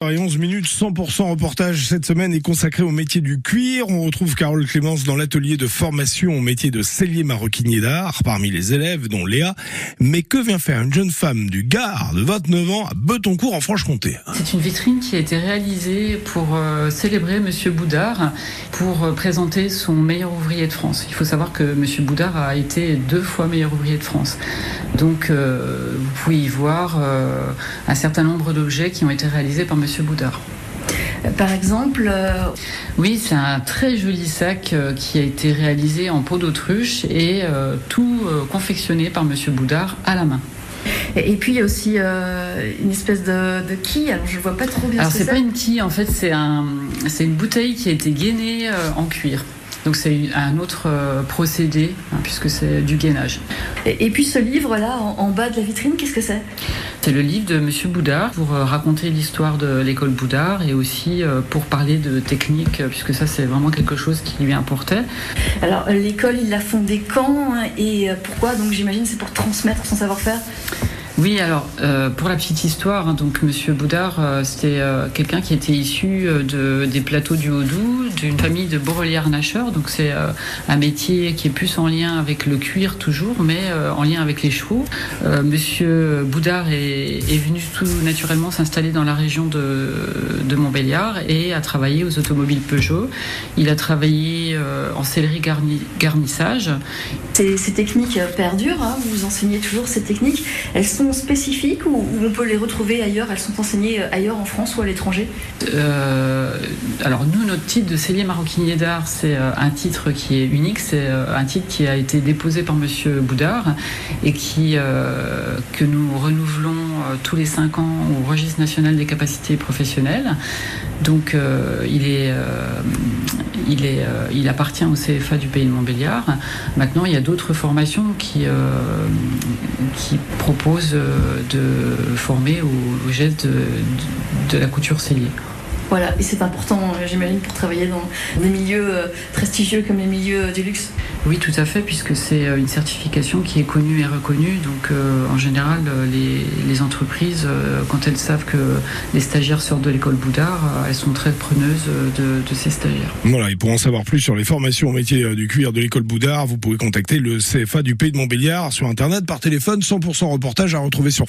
Et 11 minutes, 100% reportage cette semaine est consacré au métier du cuir. On retrouve Carole Clémence dans l'atelier de formation au métier de cellier maroquinier d'art parmi les élèves, dont Léa. Mais que vient faire une jeune femme du Gard de 29 ans à Betoncourt en Franche-Comté? C'est une vitrine qui a été réalisée pour euh, célébrer Monsieur Boudard, pour euh, présenter son meilleur ouvrier de France. Il faut savoir que Monsieur Boudard a été deux fois meilleur ouvrier de France. Donc euh, vous pouvez y voir un certain nombre d'objets qui ont été réalisés par Monsieur Monsieur Boudard. Par exemple euh, Oui, c'est un très joli sac euh, qui a été réalisé en peau d'autruche et euh, tout confectionné par Monsieur Boudard à la main. Et, puis il y a aussi une espèce de, de quille, alors je ne vois pas trop bien. Alors c'est pas une quille, en fait c'est un, une bouteille qui a été gainée en cuir. Donc c'est un autre euh, procédé, hein, puisque c'est du gainage. Et, puis ce livre-là, en, bas de la vitrine, qu'est-ce que c'est? C'est le livre de Monsieur Boudard pour euh, raconter l'histoire de l'école Boudard et aussi euh, pour parler de technique, puisque ça c'est vraiment quelque chose qui lui importait. Alors l'école, il l'a fondée quand et pourquoi? Donc j'imagine c'est pour transmettre son savoir-faire oui, alors euh, pour la petite histoire, hein, donc Monsieur Boudard, euh, c'était euh, quelqu'un qui était issu de, des plateaux du Haut-Doubs, d'une famille de borrelières nageurs. Donc c'est un métier qui est plus en lien avec le cuir toujours, mais en lien avec les chevaux. Monsieur Boudard est, venu tout naturellement s'installer dans la région de, Montbéliard et a travaillé aux automobiles Peugeot. Il a travaillé en sellerie garnissage. Ces, ces techniques perdurent. Hein, vous enseignez toujours ces techniques. Elles sont spécifiques ou, on peut les retrouver ailleurs? Elles sont enseignées euh, ailleurs en France ou à l'étranger? Euh, Alors nous, notre titre de cellier maroquinier d'art, c'est euh, un titre qui est unique. C'est un titre qui a été déposé par Monsieur Boudard et qui que nous renouvelons tous les cinq ans au registre national des capacités professionnelles. Donc il est il, est, il appartient au CFA du pays de Montbéliard. Maintenant, il y a d'autres formations qui, qui proposent de former au, geste de, la couture cellier. Voilà, et c'est important, j'imagine, pour travailler dans des milieux euh, prestigieux comme les milieux du luxe. Oui, tout à fait, puisque c'est euh, une certification qui est connue et reconnue. Donc, euh, en général, les, entreprises, quand elles savent que les stagiaires sortent de l'école Boudard, elles sont très preneuses de, de, ces stagiaires. Voilà, et pour en savoir plus sur les formations au métier du cuir de l'école Boudard, vous pouvez contacter le CFA du Pays de Montbéliard sur Internet, par téléphone, 100% reportage à retrouver sur